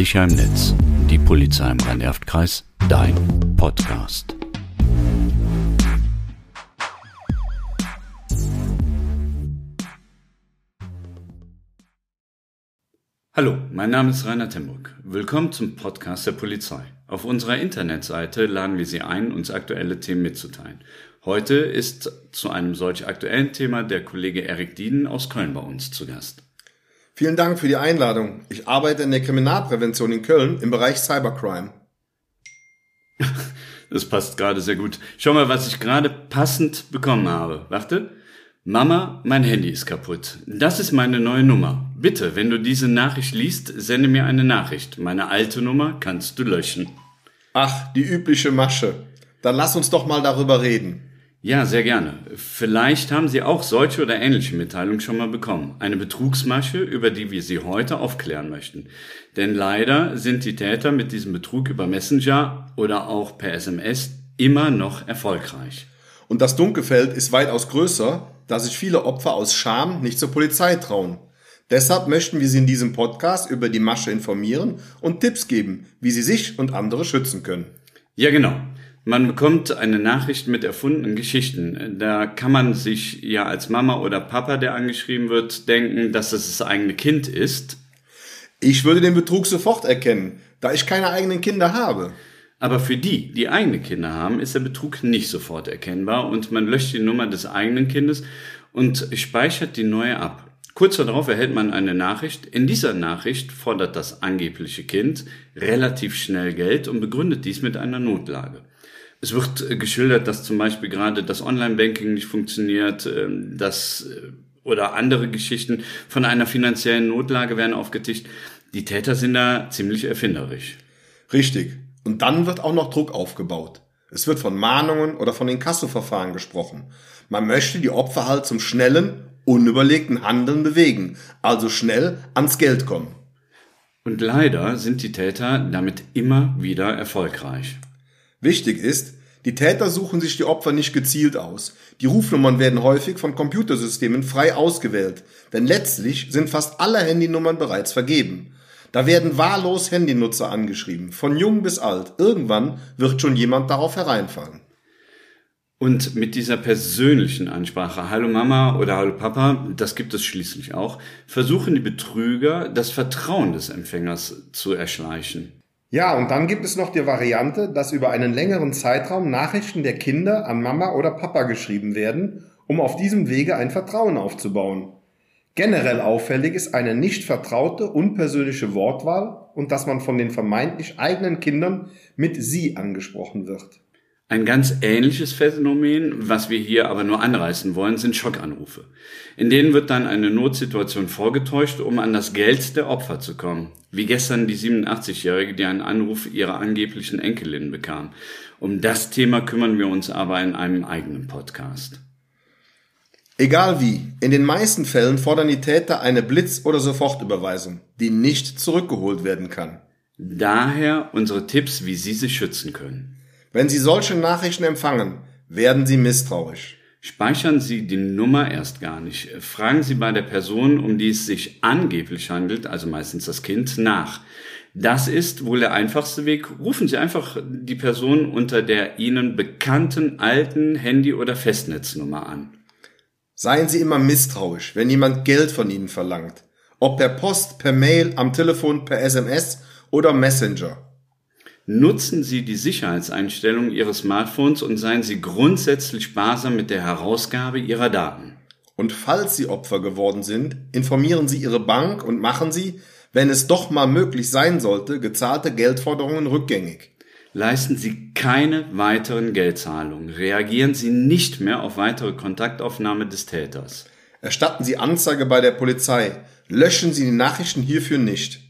Sicher im Netz. Die Polizei im Rhein-Erft-Kreis. Dein Podcast. Hallo, mein Name ist Rainer Temburg. Willkommen zum Podcast der Polizei. Auf unserer Internetseite laden wir Sie ein, uns aktuelle Themen mitzuteilen. Heute ist zu einem solch aktuellen Thema der Kollege Erik Dieden aus Köln bei uns zu Gast. Vielen Dank für die Einladung. Ich arbeite in der Kriminalprävention in Köln im Bereich Cybercrime. Das passt gerade sehr gut. Schau mal, was ich gerade passend bekommen habe. Warte. Mama, mein Handy ist kaputt. Das ist meine neue Nummer. Bitte, wenn du diese Nachricht liest, sende mir eine Nachricht. Meine alte Nummer kannst du löschen. Ach, die übliche Masche. Dann lass uns doch mal darüber reden. Ja, sehr gerne. Vielleicht haben Sie auch solche oder ähnliche Mitteilungen schon mal bekommen. Eine Betrugsmasche, über die wir Sie heute aufklären möchten. Denn leider sind die Täter mit diesem Betrug über Messenger oder auch per SMS immer noch erfolgreich. Und das Dunkelfeld ist weitaus größer, da sich viele Opfer aus Scham nicht zur Polizei trauen. Deshalb möchten wir Sie in diesem Podcast über die Masche informieren und Tipps geben, wie Sie sich und andere schützen können. Ja, genau. Man bekommt eine Nachricht mit erfundenen Geschichten. Da kann man sich ja als Mama oder Papa, der angeschrieben wird, denken, dass es das eigene Kind ist. Ich würde den Betrug sofort erkennen, da ich keine eigenen Kinder habe. Aber für die, die eigene Kinder haben, ist der Betrug nicht sofort erkennbar und man löscht die Nummer des eigenen Kindes und speichert die neue ab. Kurz darauf erhält man eine Nachricht. In dieser Nachricht fordert das angebliche Kind relativ schnell Geld und begründet dies mit einer Notlage. Es wird geschildert, dass zum Beispiel gerade das Online-Banking nicht funktioniert, ähm, dass äh, oder andere Geschichten von einer finanziellen Notlage werden aufgetischt. Die Täter sind da ziemlich erfinderisch. Richtig. Und dann wird auch noch Druck aufgebaut. Es wird von Mahnungen oder von Inkassoverfahren gesprochen. Man möchte die Opfer halt zum schnellen, unüberlegten Handeln bewegen, also schnell ans Geld kommen. Und leider sind die Täter damit immer wieder erfolgreich. Wichtig ist, die Täter suchen sich die Opfer nicht gezielt aus. Die Rufnummern werden häufig von Computersystemen frei ausgewählt, denn letztlich sind fast alle Handynummern bereits vergeben. Da werden wahllos Handynutzer angeschrieben, von jung bis alt. Irgendwann wird schon jemand darauf hereinfallen. Und mit dieser persönlichen Ansprache, Hallo Mama oder Hallo Papa, das gibt es schließlich auch, versuchen die Betrüger, das Vertrauen des Empfängers zu erschleichen. Ja, und dann gibt es noch die Variante, dass über einen längeren Zeitraum Nachrichten der Kinder an Mama oder Papa geschrieben werden, um auf diesem Wege ein Vertrauen aufzubauen. Generell auffällig ist eine nicht vertraute, unpersönliche Wortwahl und dass man von den vermeintlich eigenen Kindern mit sie angesprochen wird. Ein ganz ähnliches Phänomen, was wir hier aber nur anreißen wollen, sind Schockanrufe. In denen wird dann eine Notsituation vorgetäuscht, um an das Geld der Opfer zu kommen. Wie gestern die 87-Jährige, die einen Anruf ihrer angeblichen Enkelin bekam. Um das Thema kümmern wir uns aber in einem eigenen Podcast. Egal wie, in den meisten Fällen fordern die Täter eine Blitz- oder Sofortüberweisung, die nicht zurückgeholt werden kann. Daher unsere Tipps, wie Sie sich schützen können. Wenn Sie solche Nachrichten empfangen, werden Sie misstrauisch. Speichern Sie die Nummer erst gar nicht. Fragen Sie bei der Person, um die es sich angeblich handelt, also meistens das Kind, nach. Das ist wohl der einfachste Weg. Rufen Sie einfach die Person unter der Ihnen bekannten alten Handy- oder Festnetznummer an. Seien Sie immer misstrauisch, wenn jemand Geld von Ihnen verlangt. Ob per Post, per Mail, am Telefon, per SMS oder Messenger. Nutzen Sie die Sicherheitseinstellungen Ihres Smartphones und seien Sie grundsätzlich sparsam mit der Herausgabe Ihrer Daten. Und falls Sie Opfer geworden sind, informieren Sie Ihre Bank und machen Sie, wenn es doch mal möglich sein sollte, gezahlte Geldforderungen rückgängig. Leisten Sie keine weiteren Geldzahlungen. Reagieren Sie nicht mehr auf weitere Kontaktaufnahme des Täters. Erstatten Sie Anzeige bei der Polizei. Löschen Sie die Nachrichten hierfür nicht.